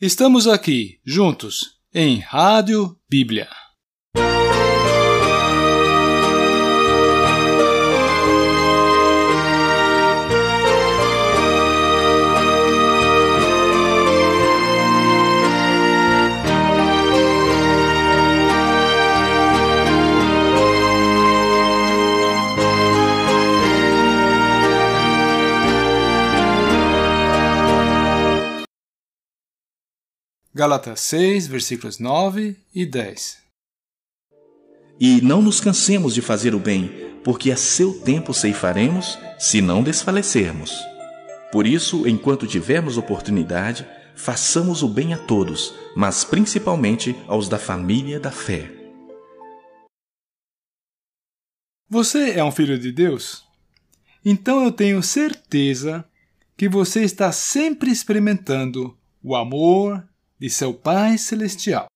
Estamos aqui, juntos, em Rádio Bíblia. Gálatas 6, versículos 9 e 10. E não nos cansemos de fazer o bem, porque a seu tempo ceifaremos, se não desfalecermos. Por isso, enquanto tivermos oportunidade, façamos o bem a todos, mas principalmente aos da família da fé. Você é um filho de Deus? Então eu tenho certeza que você está sempre experimentando o amor, de seu Pai Celestial.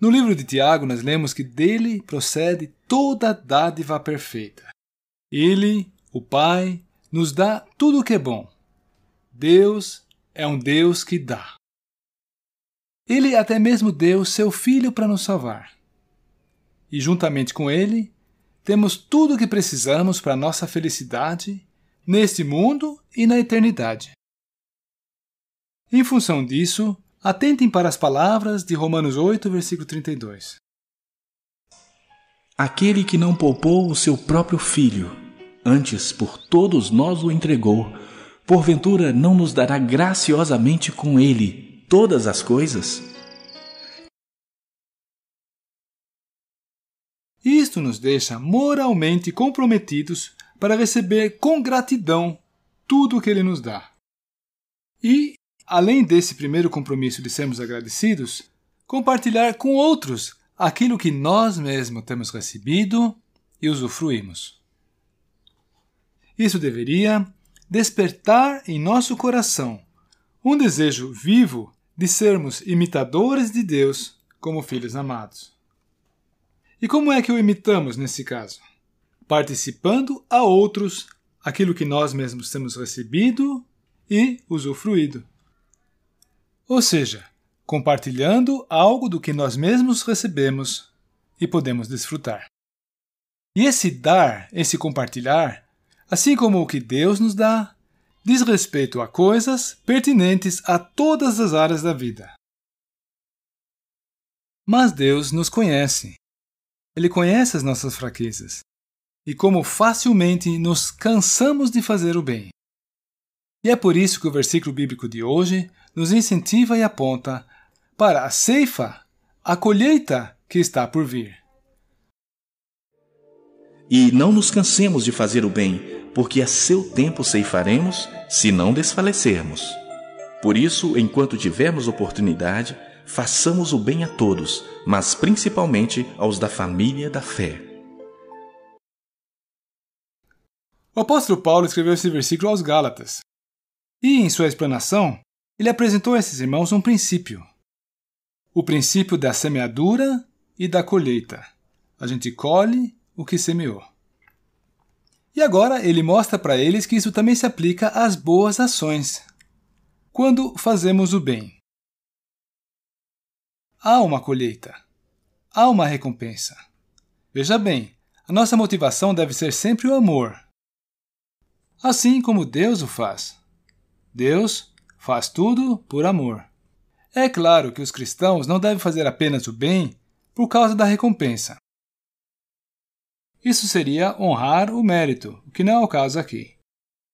No livro de Tiago, nós lemos que dele procede toda dádiva perfeita. Ele, o Pai, nos dá tudo o que é bom. Deus é um Deus que dá. Ele até mesmo deu seu Filho para nos salvar. E juntamente com ele, temos tudo o que precisamos para nossa felicidade neste mundo e na eternidade. Em função disso, atentem para as palavras de Romanos 8, versículo 32. Aquele que não poupou o seu próprio filho, antes por todos nós o entregou, porventura não nos dará graciosamente com ele todas as coisas? Isto nos deixa moralmente comprometidos para receber com gratidão tudo o que ele nos dá. E além desse primeiro compromisso de sermos agradecidos, compartilhar com outros aquilo que nós mesmos temos recebido e usufruímos. Isso deveria despertar em nosso coração um desejo vivo de sermos imitadores de Deus como filhos amados. E como é que o imitamos nesse caso? Participando a outros aquilo que nós mesmos temos recebido e usufruído. Ou seja, compartilhando algo do que nós mesmos recebemos e podemos desfrutar. E esse dar, esse compartilhar, assim como o que Deus nos dá, diz respeito a coisas pertinentes a todas as áreas da vida. Mas Deus nos conhece. Ele conhece as nossas fraquezas e como facilmente nos cansamos de fazer o bem. E é por isso que o versículo bíblico de hoje nos incentiva e aponta para a ceifa, a colheita que está por vir. E não nos cansemos de fazer o bem, porque a seu tempo ceifaremos, se não desfalecermos. Por isso, enquanto tivermos oportunidade, façamos o bem a todos, mas principalmente aos da família da fé. O apóstolo Paulo escreveu esse versículo aos Gálatas, e, em sua explanação, ele apresentou a esses irmãos um princípio. O princípio da semeadura e da colheita. A gente colhe o que semeou. E agora ele mostra para eles que isso também se aplica às boas ações. Quando fazemos o bem, há uma colheita, há uma recompensa. Veja bem, a nossa motivação deve ser sempre o amor, assim como Deus o faz. Deus faz tudo por amor. É claro que os cristãos não devem fazer apenas o bem por causa da recompensa. Isso seria honrar o mérito, o que não é o caso aqui.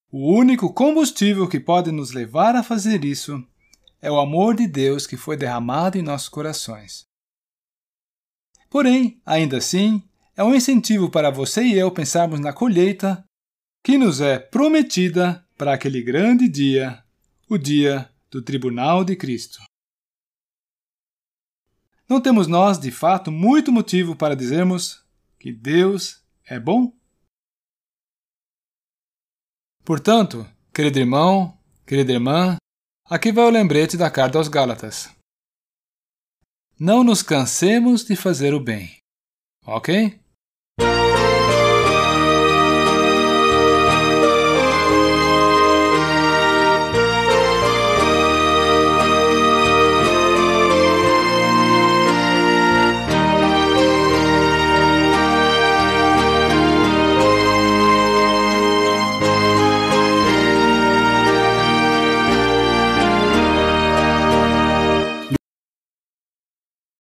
O único combustível que pode nos levar a fazer isso é o amor de Deus que foi derramado em nossos corações. Porém, ainda assim, é um incentivo para você e eu pensarmos na colheita que nos é prometida para aquele grande dia, o dia do tribunal de Cristo. Não temos nós, de fato, muito motivo para dizermos que Deus é bom? Portanto, querido irmão, querida irmã, aqui vai o lembrete da carta aos Gálatas. Não nos cansemos de fazer o bem. Ok?